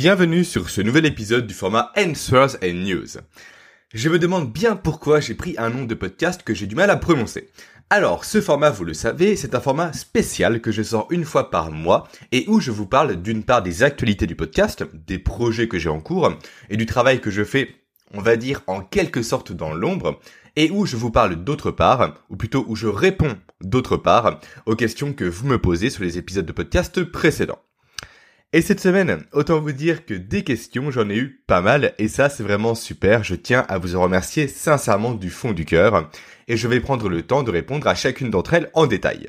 Bienvenue sur ce nouvel épisode du format Answers and News. Je me demande bien pourquoi j'ai pris un nom de podcast que j'ai du mal à prononcer. Alors, ce format, vous le savez, c'est un format spécial que je sors une fois par mois et où je vous parle d'une part des actualités du podcast, des projets que j'ai en cours et du travail que je fais, on va dire, en quelque sorte dans l'ombre et où je vous parle d'autre part, ou plutôt où je réponds d'autre part aux questions que vous me posez sur les épisodes de podcast précédents. Et cette semaine, autant vous dire que des questions, j'en ai eu pas mal, et ça c'est vraiment super, je tiens à vous en remercier sincèrement du fond du cœur, et je vais prendre le temps de répondre à chacune d'entre elles en détail.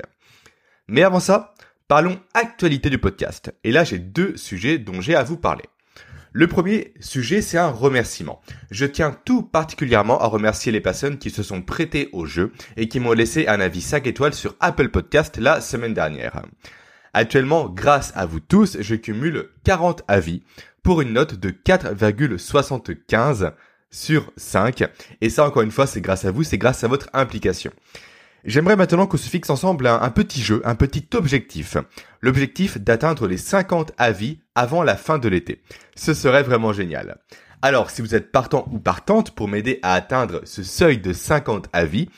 Mais avant ça, parlons actualité du podcast, et là j'ai deux sujets dont j'ai à vous parler. Le premier sujet, c'est un remerciement. Je tiens tout particulièrement à remercier les personnes qui se sont prêtées au jeu et qui m'ont laissé un avis 5 étoiles sur Apple Podcast la semaine dernière. Actuellement, grâce à vous tous, je cumule 40 avis pour une note de 4,75 sur 5. Et ça, encore une fois, c'est grâce à vous, c'est grâce à votre implication. J'aimerais maintenant qu'on se fixe ensemble un, petit jeu, un petit objectif. L'objectif d'atteindre les 50 avis avant la fin de l'été. Ce serait vraiment génial. Alors, si vous êtes partant ou partante pour m'aider à atteindre ce seuil de 50 avis,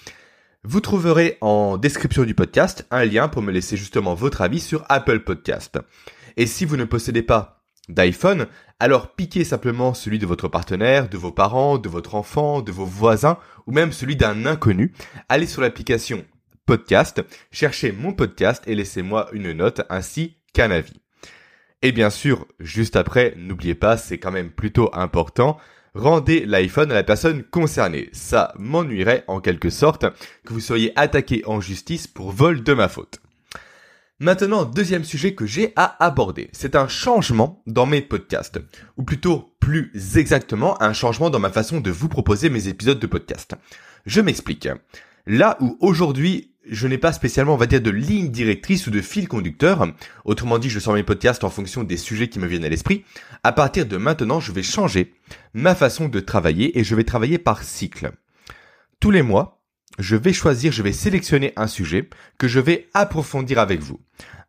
vous trouverez en description du podcast un lien pour me laisser justement votre avis sur Apple Podcast. Et si vous ne possédez pas d'iPhone, alors piquez simplement celui de votre partenaire, de vos parents, de votre enfant, de vos voisins ou même celui d'un inconnu. Allez sur l'application podcast, cherchez mon podcast et laissez-moi une note ainsi qu'un avis. Et bien sûr, juste après, n'oubliez pas, c'est quand même plutôt important, rendez l'iPhone à la personne concernée. Ça m'ennuierait en quelque sorte que vous soyez attaqué en justice pour vol de ma faute. Maintenant, deuxième sujet que j'ai à aborder. C'est un changement dans mes podcasts. Ou plutôt, plus exactement, un changement dans ma façon de vous proposer mes épisodes de podcast. Je m'explique. Là où aujourd'hui, je n'ai pas spécialement, on va dire, de ligne directrice ou de fil conducteur, autrement dit, je sors mes podcasts en fonction des sujets qui me viennent à l'esprit, à partir de maintenant, je vais changer ma façon de travailler et je vais travailler par cycle. Tous les mois, je vais choisir, je vais sélectionner un sujet que je vais approfondir avec vous.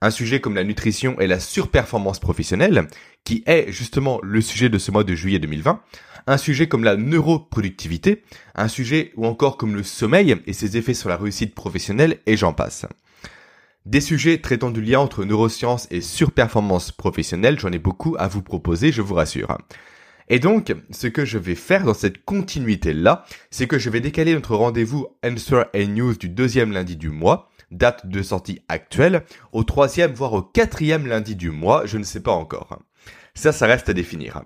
Un sujet comme la nutrition et la surperformance professionnelle, qui est justement le sujet de ce mois de juillet 2020. Un sujet comme la neuroproductivité, un sujet ou encore comme le sommeil et ses effets sur la réussite professionnelle et j'en passe. Des sujets traitant du lien entre neurosciences et surperformance professionnelle, j'en ai beaucoup à vous proposer, je vous rassure. Et donc, ce que je vais faire dans cette continuité-là, c'est que je vais décaler notre rendez-vous Answer and News du deuxième lundi du mois, date de sortie actuelle, au troisième voire au quatrième lundi du mois, je ne sais pas encore. Ça, ça reste à définir.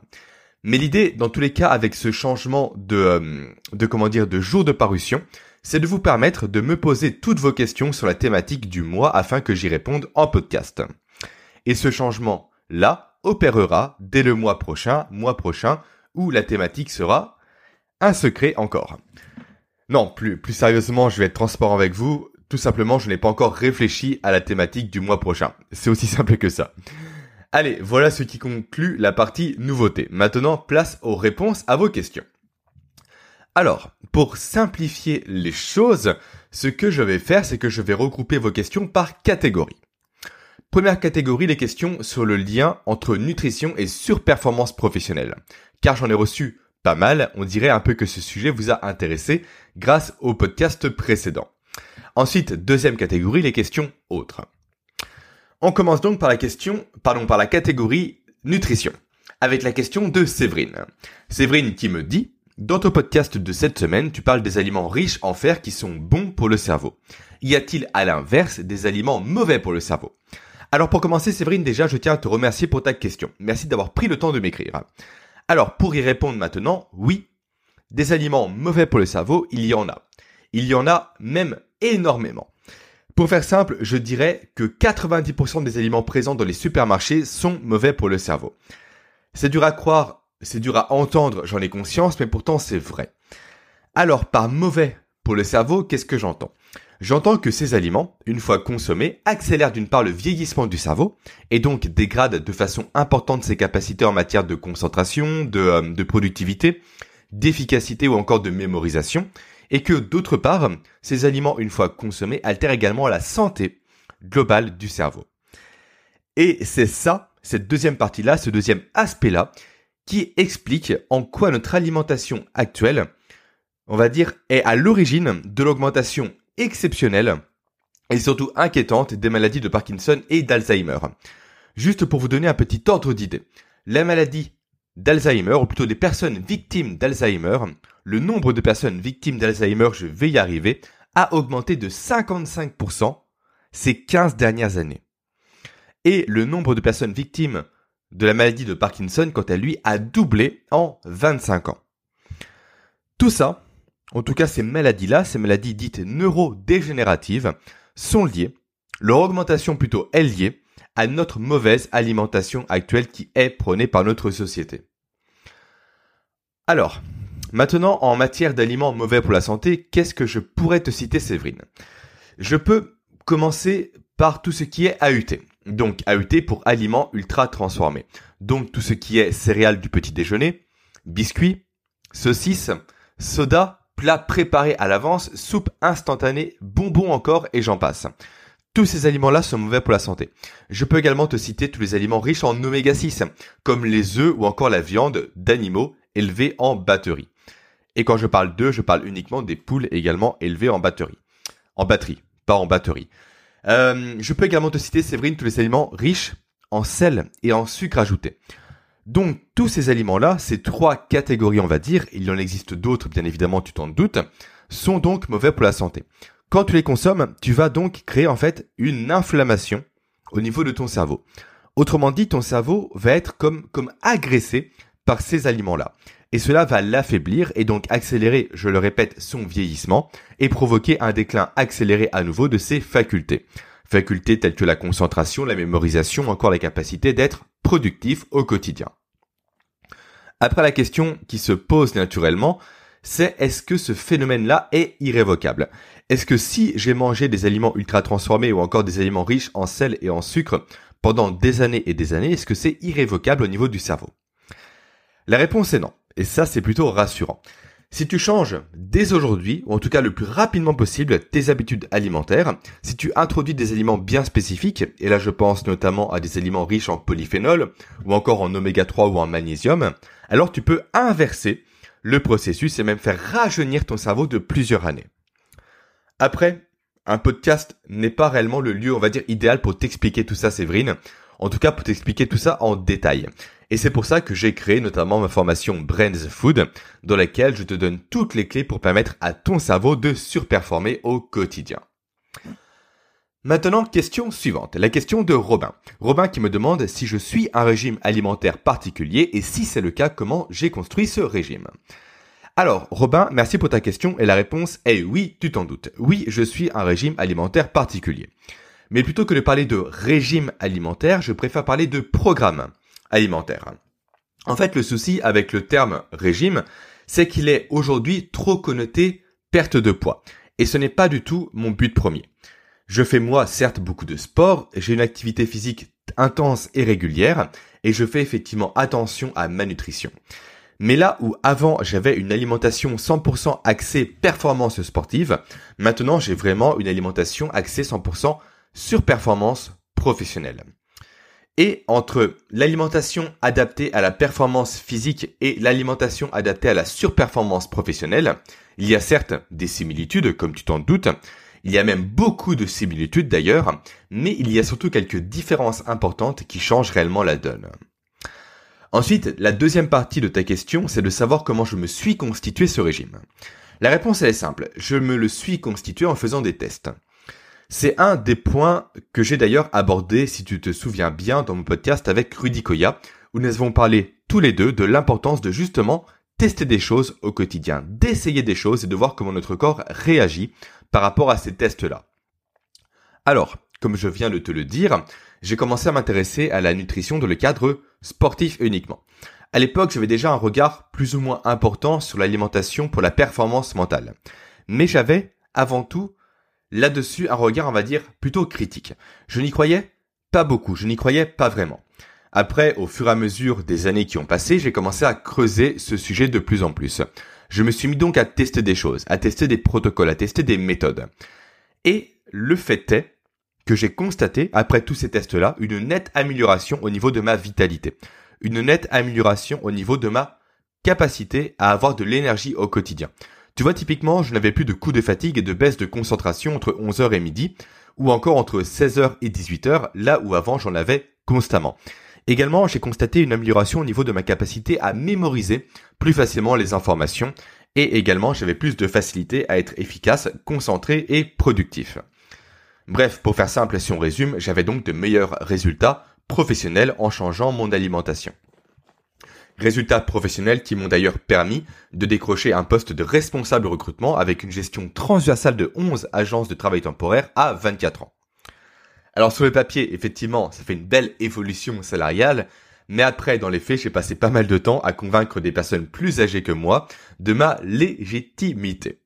Mais l'idée, dans tous les cas, avec ce changement de, euh, de comment dire, de jour de parution, c'est de vous permettre de me poser toutes vos questions sur la thématique du mois afin que j'y réponde en podcast. Et ce changement-là, opérera dès le mois prochain, mois prochain, où la thématique sera un secret encore. Non, plus, plus sérieusement, je vais être transparent avec vous. Tout simplement, je n'ai pas encore réfléchi à la thématique du mois prochain. C'est aussi simple que ça. Allez, voilà ce qui conclut la partie nouveauté. Maintenant, place aux réponses à vos questions. Alors, pour simplifier les choses, ce que je vais faire, c'est que je vais regrouper vos questions par catégorie. Première catégorie, les questions sur le lien entre nutrition et surperformance professionnelle. Car j'en ai reçu pas mal, on dirait un peu que ce sujet vous a intéressé grâce au podcast précédent. Ensuite, deuxième catégorie, les questions autres. On commence donc par la question, pardon, par la catégorie nutrition, avec la question de Séverine. Séverine qui me dit, dans ton podcast de cette semaine, tu parles des aliments riches en fer qui sont bons pour le cerveau. Y a-t-il à l'inverse des aliments mauvais pour le cerveau? Alors pour commencer, Séverine, déjà, je tiens à te remercier pour ta question. Merci d'avoir pris le temps de m'écrire. Alors pour y répondre maintenant, oui, des aliments mauvais pour le cerveau, il y en a. Il y en a même énormément. Pour faire simple, je dirais que 90% des aliments présents dans les supermarchés sont mauvais pour le cerveau. C'est dur à croire, c'est dur à entendre, j'en ai conscience, mais pourtant c'est vrai. Alors par mauvais pour le cerveau, qu'est-ce que j'entends? J'entends que ces aliments, une fois consommés, accélèrent d'une part le vieillissement du cerveau et donc dégradent de façon importante ses capacités en matière de concentration, de, euh, productivité, d'efficacité ou encore de mémorisation, et que d'autre part, ces aliments, une fois consommés, altèrent également la santé globale du cerveau. Et c'est ça, cette deuxième partie-là, ce deuxième aspect-là, qui explique en quoi notre alimentation actuelle, on va dire, est à l'origine de l'augmentation exceptionnelle et surtout inquiétante des maladies de Parkinson et d'Alzheimer. Juste pour vous donner un petit ordre d'idée. La maladie d'Alzheimer, ou plutôt des personnes victimes d'Alzheimer, le nombre de personnes victimes d'Alzheimer, je vais y arriver, a augmenté de 55% ces 15 dernières années. Et le nombre de personnes victimes de la maladie de Parkinson, quant à lui, a doublé en 25 ans. Tout ça, en tout cas ces maladies-là, ces maladies dites neurodégénératives, sont liées, leur augmentation plutôt est liée, à notre mauvaise alimentation actuelle qui est prônée par notre société. Alors, maintenant en matière d'aliments mauvais pour la santé, qu'est-ce que je pourrais te citer Séverine? Je peux commencer par tout ce qui est AUT. Donc AUT pour aliments ultra transformés. Donc tout ce qui est céréales du petit déjeuner, biscuits, saucisses, soda, plats préparés à l'avance, soupe instantanée, bonbons encore et j'en passe. Tous ces aliments-là sont mauvais pour la santé. Je peux également te citer tous les aliments riches en oméga 6, comme les œufs ou encore la viande d'animaux élevés en batterie. Et quand je parle d'œufs, je parle uniquement des poules également élevées en batterie. En batterie, pas en batterie. Euh, je peux également te citer, Séverine, tous les aliments riches en sel et en sucre ajouté. Donc tous ces aliments-là, ces trois catégories on va dire, il en existe d'autres bien évidemment, tu t'en doutes, sont donc mauvais pour la santé. Quand tu les consommes, tu vas donc créer en fait une inflammation au niveau de ton cerveau. Autrement dit, ton cerveau va être comme, comme agressé par ces aliments-là. Et cela va l'affaiblir et donc accélérer, je le répète, son vieillissement et provoquer un déclin accéléré à nouveau de ses facultés. Facultés telles que la concentration, la mémorisation, encore la capacité d'être productif au quotidien. Après la question qui se pose naturellement, c'est est-ce que ce phénomène-là est irrévocable? Est-ce que si j'ai mangé des aliments ultra transformés ou encore des aliments riches en sel et en sucre pendant des années et des années, est-ce que c'est irrévocable au niveau du cerveau? La réponse est non. Et ça, c'est plutôt rassurant. Si tu changes dès aujourd'hui, ou en tout cas le plus rapidement possible, tes habitudes alimentaires, si tu introduis des aliments bien spécifiques, et là je pense notamment à des aliments riches en polyphénol, ou encore en oméga 3 ou en magnésium, alors tu peux inverser le processus et même faire rajeunir ton cerveau de plusieurs années. Après, un podcast n'est pas réellement le lieu, on va dire, idéal pour t'expliquer tout ça, Séverine. En tout cas, pour t'expliquer tout ça en détail. Et c'est pour ça que j'ai créé notamment ma formation Brains Food, dans laquelle je te donne toutes les clés pour permettre à ton cerveau de surperformer au quotidien. Maintenant, question suivante. La question de Robin. Robin qui me demande si je suis un régime alimentaire particulier et si c'est le cas, comment j'ai construit ce régime. Alors, Robin, merci pour ta question et la réponse est oui, tu t'en doutes. Oui, je suis un régime alimentaire particulier. Mais plutôt que de parler de régime alimentaire, je préfère parler de programme alimentaire. En fait, le souci avec le terme régime, c'est qu'il est aujourd'hui trop connoté perte de poids. Et ce n'est pas du tout mon but premier. Je fais moi certes beaucoup de sport, j'ai une activité physique intense et régulière, et je fais effectivement attention à ma nutrition. Mais là où avant j'avais une alimentation 100% axée performance sportive, maintenant j'ai vraiment une alimentation axée 100% sur performance professionnelle. Et entre l'alimentation adaptée à la performance physique et l'alimentation adaptée à la surperformance professionnelle, il y a certes des similitudes, comme tu t'en doutes, il y a même beaucoup de similitudes d'ailleurs, mais il y a surtout quelques différences importantes qui changent réellement la donne. Ensuite, la deuxième partie de ta question, c'est de savoir comment je me suis constitué ce régime. La réponse est simple, je me le suis constitué en faisant des tests. C'est un des points que j'ai d'ailleurs abordé, si tu te souviens bien, dans mon podcast avec Rudy Koya, où nous avons parlé tous les deux de l'importance de justement tester des choses au quotidien, d'essayer des choses et de voir comment notre corps réagit par rapport à ces tests-là. Alors, comme je viens de te le dire, j'ai commencé à m'intéresser à la nutrition dans le cadre sportif uniquement. À l'époque, j'avais déjà un regard plus ou moins important sur l'alimentation pour la performance mentale. Mais j'avais, avant tout, là-dessus un regard, on va dire, plutôt critique. Je n'y croyais pas beaucoup, je n'y croyais pas vraiment. Après, au fur et à mesure des années qui ont passé, j'ai commencé à creuser ce sujet de plus en plus. Je me suis mis donc à tester des choses, à tester des protocoles, à tester des méthodes. Et le fait est que j'ai constaté, après tous ces tests-là, une nette amélioration au niveau de ma vitalité. Une nette amélioration au niveau de ma capacité à avoir de l'énergie au quotidien. Tu vois, typiquement, je n'avais plus de coups de fatigue et de baisse de concentration entre 11h et midi, ou encore entre 16h et 18h, là où avant j'en avais constamment. Également, j'ai constaté une amélioration au niveau de ma capacité à mémoriser plus facilement les informations, et également j'avais plus de facilité à être efficace, concentré et productif. Bref, pour faire simple, si on résume, j'avais donc de meilleurs résultats professionnels en changeant mon alimentation. Résultats professionnels qui m'ont d'ailleurs permis de décrocher un poste de responsable recrutement avec une gestion transversale de 11 agences de travail temporaire à 24 ans. Alors sur le papier, effectivement, ça fait une belle évolution salariale, mais après, dans les faits, j'ai passé pas mal de temps à convaincre des personnes plus âgées que moi de ma légitimité.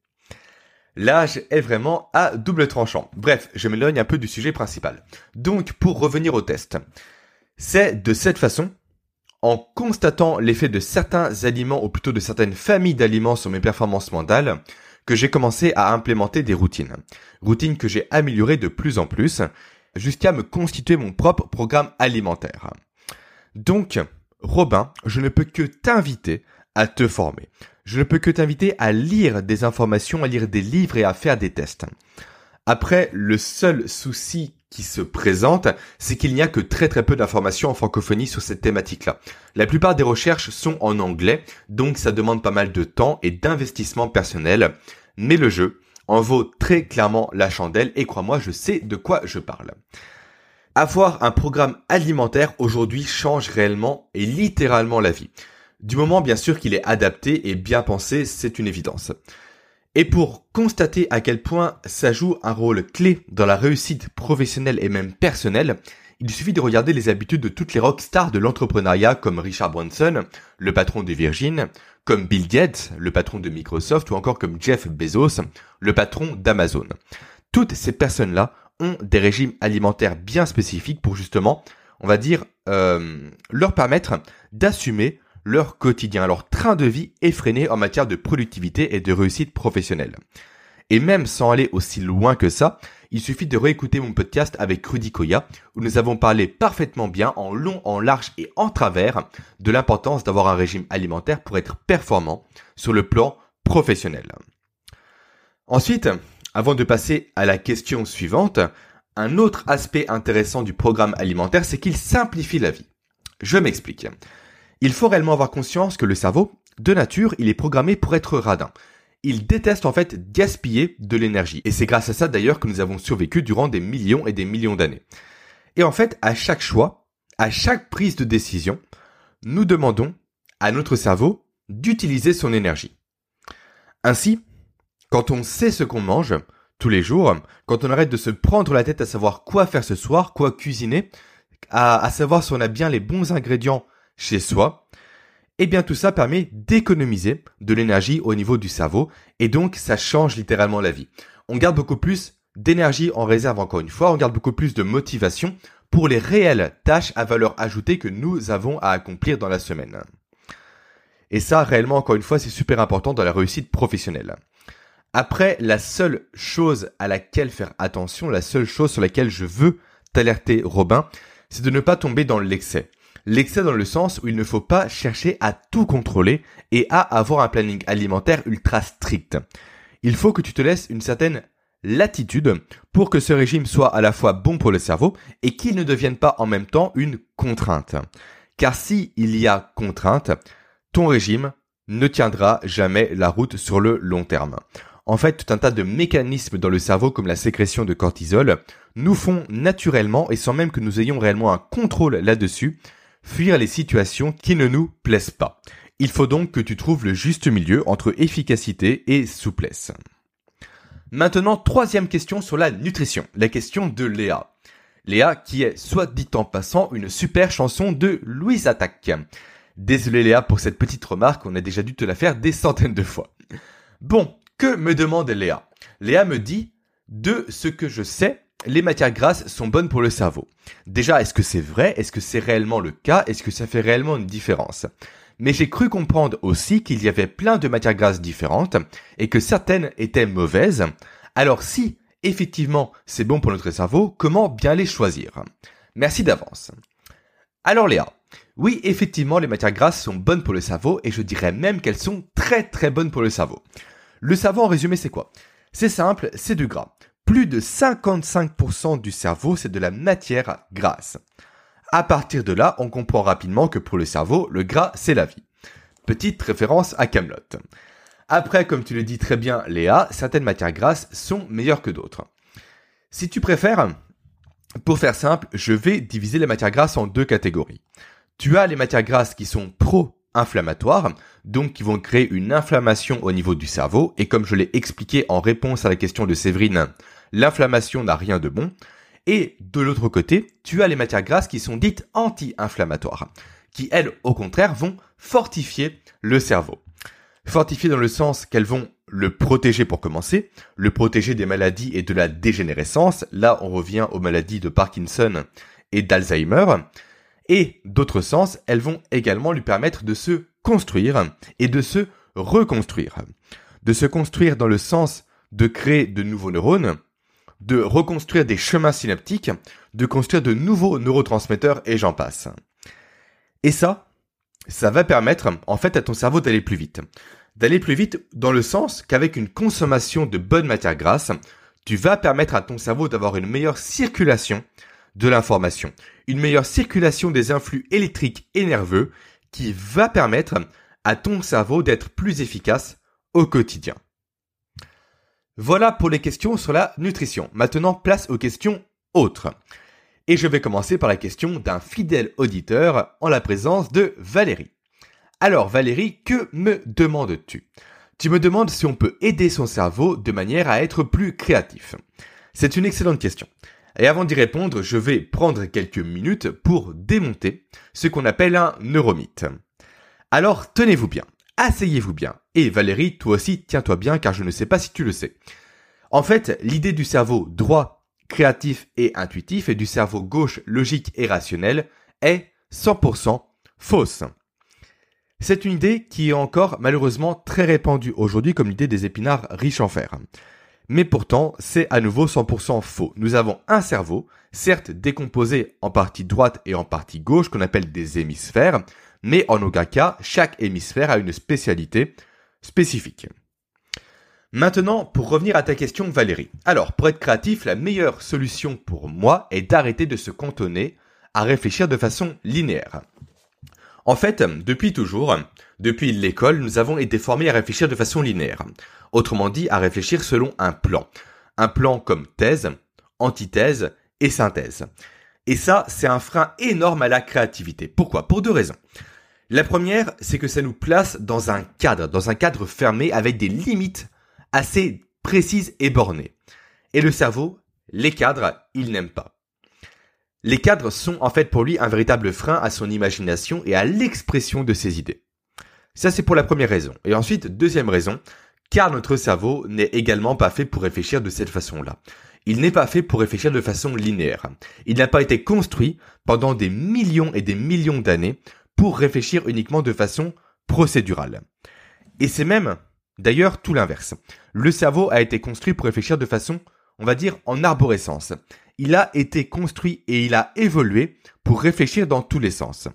L'âge est vraiment à double tranchant. Bref, je m'éloigne un peu du sujet principal. Donc, pour revenir au test, c'est de cette façon en constatant l'effet de certains aliments ou plutôt de certaines familles d'aliments sur mes performances mentales que j'ai commencé à implémenter des routines. Routines que j'ai améliorées de plus en plus jusqu'à me constituer mon propre programme alimentaire. Donc, Robin, je ne peux que t'inviter à te former. Je ne peux que t'inviter à lire des informations, à lire des livres et à faire des tests. Après, le seul souci qui se présente, c'est qu'il n'y a que très très peu d'informations en francophonie sur cette thématique-là. La plupart des recherches sont en anglais, donc ça demande pas mal de temps et d'investissement personnel, mais le jeu en vaut très clairement la chandelle et crois-moi, je sais de quoi je parle. Avoir un programme alimentaire aujourd'hui change réellement et littéralement la vie. Du moment bien sûr qu'il est adapté et bien pensé, c'est une évidence. Et pour constater à quel point ça joue un rôle clé dans la réussite professionnelle et même personnelle, il suffit de regarder les habitudes de toutes les rockstars de l'entrepreneuriat comme Richard Branson, le patron de Virgin, comme Bill Gates, le patron de Microsoft, ou encore comme Jeff Bezos, le patron d'Amazon. Toutes ces personnes-là ont des régimes alimentaires bien spécifiques pour justement, on va dire, euh, leur permettre d'assumer leur quotidien, leur train de vie effréné en matière de productivité et de réussite professionnelle. Et même sans aller aussi loin que ça, il suffit de réécouter mon podcast avec Rudy Koya, où nous avons parlé parfaitement bien, en long, en large et en travers, de l'importance d'avoir un régime alimentaire pour être performant sur le plan professionnel. Ensuite, avant de passer à la question suivante, un autre aspect intéressant du programme alimentaire, c'est qu'il simplifie la vie. Je m'explique. Il faut réellement avoir conscience que le cerveau, de nature, il est programmé pour être radin. Il déteste en fait gaspiller de l'énergie. Et c'est grâce à ça d'ailleurs que nous avons survécu durant des millions et des millions d'années. Et en fait, à chaque choix, à chaque prise de décision, nous demandons à notre cerveau d'utiliser son énergie. Ainsi, quand on sait ce qu'on mange tous les jours, quand on arrête de se prendre la tête à savoir quoi faire ce soir, quoi cuisiner, à, savoir si on a bien les bons ingrédients chez soi, et eh bien tout ça permet d'économiser de l'énergie au niveau du cerveau et donc ça change littéralement la vie. On garde beaucoup plus d'énergie en réserve encore une fois, on garde beaucoup plus de motivation pour les réelles tâches à valeur ajoutée que nous avons à accomplir dans la semaine. Et ça, réellement, encore une fois, c'est super important dans la réussite professionnelle. Après, la seule chose à laquelle faire attention, la seule chose sur laquelle je veux t'alerter, Robin, c'est de ne pas tomber dans l'excès. L'excès dans le sens où il ne faut pas chercher à tout contrôler et à avoir un planning alimentaire ultra strict. Il faut que tu te laisses une certaine latitude pour que ce régime soit à la fois bon pour le cerveau et qu'il ne devienne pas en même temps une contrainte. Car si il y a contrainte, ton régime ne tiendra jamais la route sur le long terme. En fait, tout un tas de mécanismes dans le cerveau comme la sécrétion de cortisol nous font naturellement et sans même que nous ayons réellement un contrôle là-dessus fuir les situations qui ne nous plaisent pas. Il faut donc que tu trouves le juste milieu entre efficacité et souplesse. Maintenant, troisième question sur la nutrition, la question de Léa. Léa qui est, soit dit en passant, une super chanson de Louise Attaque. Désolé Léa pour cette petite remarque, on a déjà dû te la faire des centaines de fois. Bon, que me demande Léa? Léa me dit, de ce que je sais, les matières grasses sont bonnes pour le cerveau. Déjà, est-ce que c'est vrai? Est-ce que c'est réellement le cas? Est-ce que ça fait réellement une différence? Mais j'ai cru comprendre aussi qu'il y avait plein de matières grasses différentes et que certaines étaient mauvaises. Alors si effectivement c'est bon pour notre cerveau, comment bien les choisir? Merci d'avance. Alors Léa, oui effectivement les matières grasses sont bonnes pour le cerveau et je dirais même qu'elles sont très très bonnes pour le cerveau. Le cerveau en résumé c'est quoi? C'est simple, c'est du gras. Plus de 55% du cerveau c'est de la matière grasse. À partir de là, on comprend rapidement que pour le cerveau, le gras c'est la vie. Petite référence à Camelot. Après, comme tu le dis très bien, Léa, certaines matières grasses sont meilleures que d'autres. Si tu préfères, pour faire simple, je vais diviser les matières grasses en deux catégories. Tu as les matières grasses qui sont pro-inflammatoires, donc qui vont créer une inflammation au niveau du cerveau, et comme je l'ai expliqué en réponse à la question de Séverine, l'inflammation n'a rien de bon. Et de l'autre côté, tu as les matières grasses qui sont dites anti-inflammatoires, qui elles, au contraire, vont fortifier le cerveau. Fortifier dans le sens qu'elles vont le protéger pour commencer, le protéger des maladies et de la dégénérescence, là on revient aux maladies de Parkinson et d'Alzheimer, et d'autre sens, elles vont également lui permettre de se construire et de se reconstruire. De se construire dans le sens de créer de nouveaux neurones, de reconstruire des chemins synaptiques, de construire de nouveaux neurotransmetteurs et j'en passe. Et ça, ça va permettre en fait à ton cerveau d'aller plus vite. D'aller plus vite dans le sens qu'avec une consommation de bonnes matières grasses, tu vas permettre à ton cerveau d'avoir une meilleure circulation de l'information, une meilleure circulation des influx électriques et nerveux qui va permettre à ton cerveau d'être plus efficace au quotidien. Voilà pour les questions sur la nutrition. Maintenant, place aux questions autres. Et je vais commencer par la question d'un fidèle auditeur en la présence de Valérie. Alors Valérie, que me demandes-tu? Tu me demandes si on peut aider son cerveau de manière à être plus créatif. C'est une excellente question. Et avant d'y répondre, je vais prendre quelques minutes pour démonter ce qu'on appelle un neuromythe. Alors tenez-vous bien, asseyez-vous bien. Et Valérie, toi aussi, tiens-toi bien car je ne sais pas si tu le sais. En fait, l'idée du cerveau droit créatif et intuitif et du cerveau gauche logique et rationnel est 100% fausse. C'est une idée qui est encore malheureusement très répandue aujourd'hui comme l'idée des épinards riches en fer. Mais pourtant, c'est à nouveau 100% faux. Nous avons un cerveau, certes décomposé en partie droite et en partie gauche, qu'on appelle des hémisphères, mais en aucun cas, chaque hémisphère a une spécialité spécifique. Maintenant, pour revenir à ta question Valérie. Alors, pour être créatif, la meilleure solution pour moi est d'arrêter de se cantonner à réfléchir de façon linéaire. En fait, depuis toujours, depuis l'école, nous avons été formés à réfléchir de façon linéaire. Autrement dit, à réfléchir selon un plan. Un plan comme thèse, antithèse et synthèse. Et ça, c'est un frein énorme à la créativité. Pourquoi? Pour deux raisons. La première, c'est que ça nous place dans un cadre, dans un cadre fermé avec des limites assez précise et bornée. Et le cerveau, les cadres, il n'aime pas. Les cadres sont en fait pour lui un véritable frein à son imagination et à l'expression de ses idées. Ça c'est pour la première raison. Et ensuite, deuxième raison, car notre cerveau n'est également pas fait pour réfléchir de cette façon-là. Il n'est pas fait pour réfléchir de façon linéaire. Il n'a pas été construit pendant des millions et des millions d'années pour réfléchir uniquement de façon procédurale. Et c'est même D'ailleurs, tout l'inverse. Le cerveau a été construit pour réfléchir de façon, on va dire, en arborescence. Il a été construit et il a évolué pour réfléchir dans tous les sens.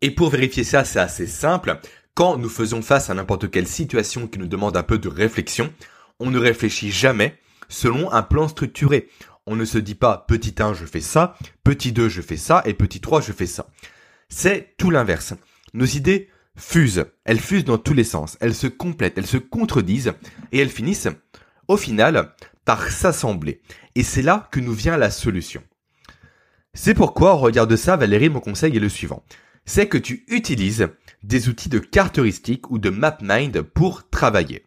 Et pour vérifier ça, c'est assez simple. Quand nous faisons face à n'importe quelle situation qui nous demande un peu de réflexion, on ne réfléchit jamais selon un plan structuré. On ne se dit pas petit 1 je fais ça, petit 2 je fais ça et petit 3 je fais ça. C'est tout l'inverse. Nos idées fusent. Elles fusent dans tous les sens. Elles se complètent, elles se contredisent et elles finissent, au final, par s'assembler. Et c'est là que nous vient la solution. C'est pourquoi, au regard de ça, Valérie, mon conseil est le suivant. C'est que tu utilises des outils de cartes heuristiques ou de MapMind pour travailler.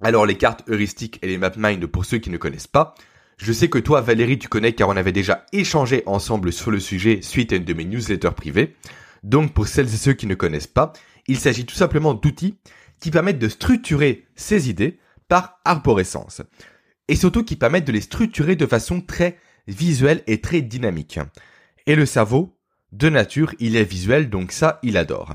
Alors les cartes heuristiques et les MapMind, pour ceux qui ne connaissent pas, je sais que toi, Valérie, tu connais car on avait déjà échangé ensemble sur le sujet suite à une de mes newsletters privées. Donc pour celles et ceux qui ne connaissent pas, il s'agit tout simplement d'outils qui permettent de structurer ces idées par arborescence. Et surtout qui permettent de les structurer de façon très visuelle et très dynamique. Et le cerveau, de nature, il est visuel, donc ça, il adore.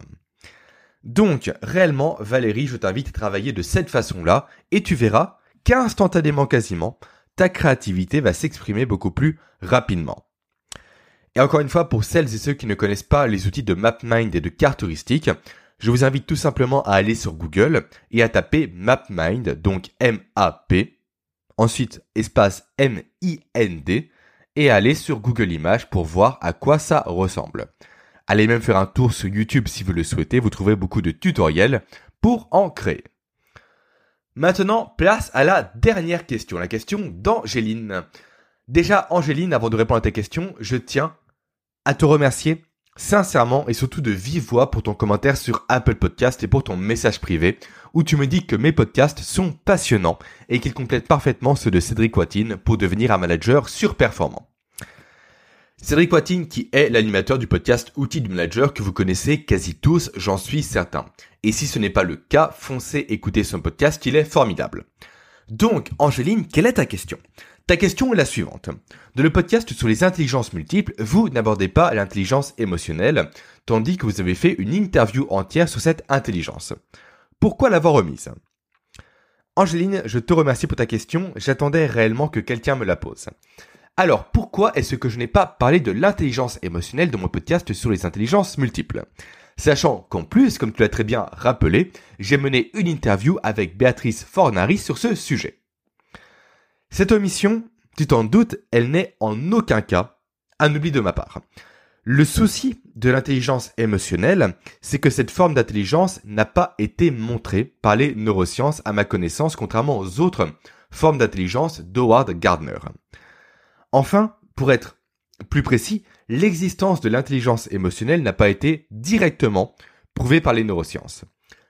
Donc, réellement, Valérie, je t'invite à travailler de cette façon-là, et tu verras qu'instantanément quasiment, ta créativité va s'exprimer beaucoup plus rapidement. Et encore une fois, pour celles et ceux qui ne connaissent pas les outils de MapMind et de carte heuristique, je vous invite tout simplement à aller sur Google et à taper MapMind, donc M-A-P, ensuite espace M-I-N-D, et aller sur Google Images pour voir à quoi ça ressemble. Allez même faire un tour sur YouTube si vous le souhaitez, vous trouverez beaucoup de tutoriels pour en créer. Maintenant, place à la dernière question, la question d'Angéline. Déjà, Angéline, avant de répondre à ta question, je tiens à te remercier sincèrement et surtout de vive voix pour ton commentaire sur Apple Podcast et pour ton message privé où tu me dis que mes podcasts sont passionnants et qu'ils complètent parfaitement ceux de Cédric Watine pour devenir un manager surperformant. Cédric Watine qui est l'animateur du podcast Outils du manager que vous connaissez quasi tous, j'en suis certain. Et si ce n'est pas le cas, foncez écouter son podcast, il est formidable. Donc, Angéline, quelle est ta question? Ta question est la suivante. Dans le podcast sur les intelligences multiples, vous n'abordez pas l'intelligence émotionnelle, tandis que vous avez fait une interview entière sur cette intelligence. Pourquoi l'avoir remise? Angéline, je te remercie pour ta question, j'attendais réellement que quelqu'un me la pose. Alors, pourquoi est-ce que je n'ai pas parlé de l'intelligence émotionnelle dans mon podcast sur les intelligences multiples? Sachant qu'en plus, comme tu l'as très bien rappelé, j'ai mené une interview avec Béatrice Fornari sur ce sujet. Cette omission, tu t'en doutes, elle n'est en aucun cas un oubli de ma part. Le souci de l'intelligence émotionnelle, c'est que cette forme d'intelligence n'a pas été montrée par les neurosciences à ma connaissance, contrairement aux autres formes d'intelligence d'Howard Gardner. Enfin, pour être plus précis, l'existence de l'intelligence émotionnelle n'a pas été directement prouvée par les neurosciences.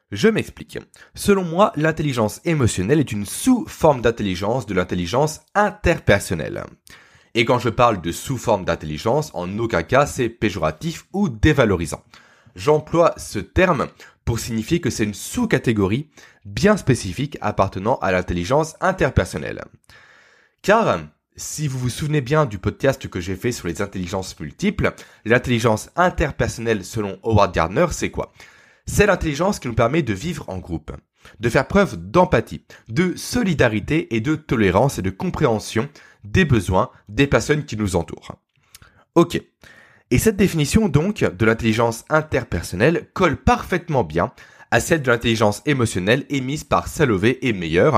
Je m'explique. Selon moi, l'intelligence émotionnelle est une sous-forme d'intelligence de l'intelligence interpersonnelle. Et quand je parle de sous-forme d'intelligence, en aucun cas c'est péjoratif ou dévalorisant. J'emploie ce terme pour signifier que c'est une sous-catégorie bien spécifique appartenant à l'intelligence interpersonnelle. Car, si vous vous souvenez bien du podcast que j'ai fait sur les intelligences multiples, l'intelligence interpersonnelle selon Howard Gardner, c'est quoi? C'est l'intelligence qui nous permet de vivre en groupe, de faire preuve d'empathie, de solidarité et de tolérance et de compréhension des besoins des personnes qui nous entourent. Ok. Et cette définition donc de l'intelligence interpersonnelle colle parfaitement bien à celle de l'intelligence émotionnelle émise par Salovey et Meyer,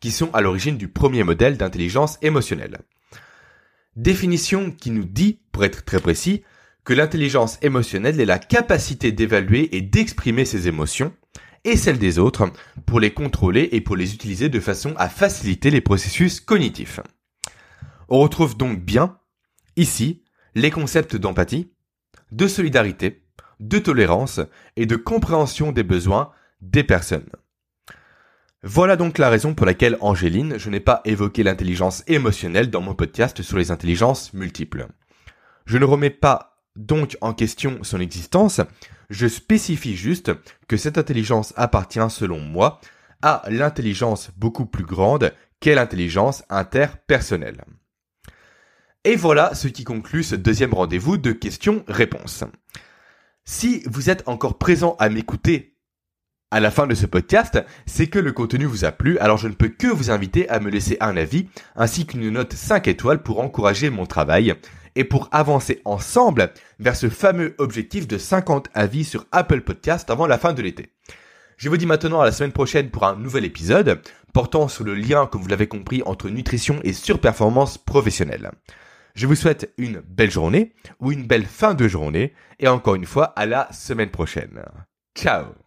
qui sont à l'origine du premier modèle d'intelligence émotionnelle. Définition qui nous dit, pour être très précis, que l'intelligence émotionnelle est la capacité d'évaluer et d'exprimer ses émotions et celles des autres pour les contrôler et pour les utiliser de façon à faciliter les processus cognitifs. On retrouve donc bien, ici, les concepts d'empathie, de solidarité, de tolérance et de compréhension des besoins des personnes. Voilà donc la raison pour laquelle, Angéline, je n'ai pas évoqué l'intelligence émotionnelle dans mon podcast sur les intelligences multiples. Je ne remets pas donc en question son existence, je spécifie juste que cette intelligence appartient selon moi à l'intelligence beaucoup plus grande qu'est l'intelligence interpersonnelle. Et voilà ce qui conclut ce deuxième rendez-vous de questions-réponses. Si vous êtes encore présent à m'écouter à la fin de ce podcast, c'est que le contenu vous a plu, alors je ne peux que vous inviter à me laisser un avis ainsi qu'une note 5 étoiles pour encourager mon travail et pour avancer ensemble vers ce fameux objectif de 50 avis sur Apple Podcast avant la fin de l'été. Je vous dis maintenant à la semaine prochaine pour un nouvel épisode portant sur le lien, comme vous l'avez compris, entre nutrition et surperformance professionnelle. Je vous souhaite une belle journée ou une belle fin de journée et encore une fois à la semaine prochaine. Ciao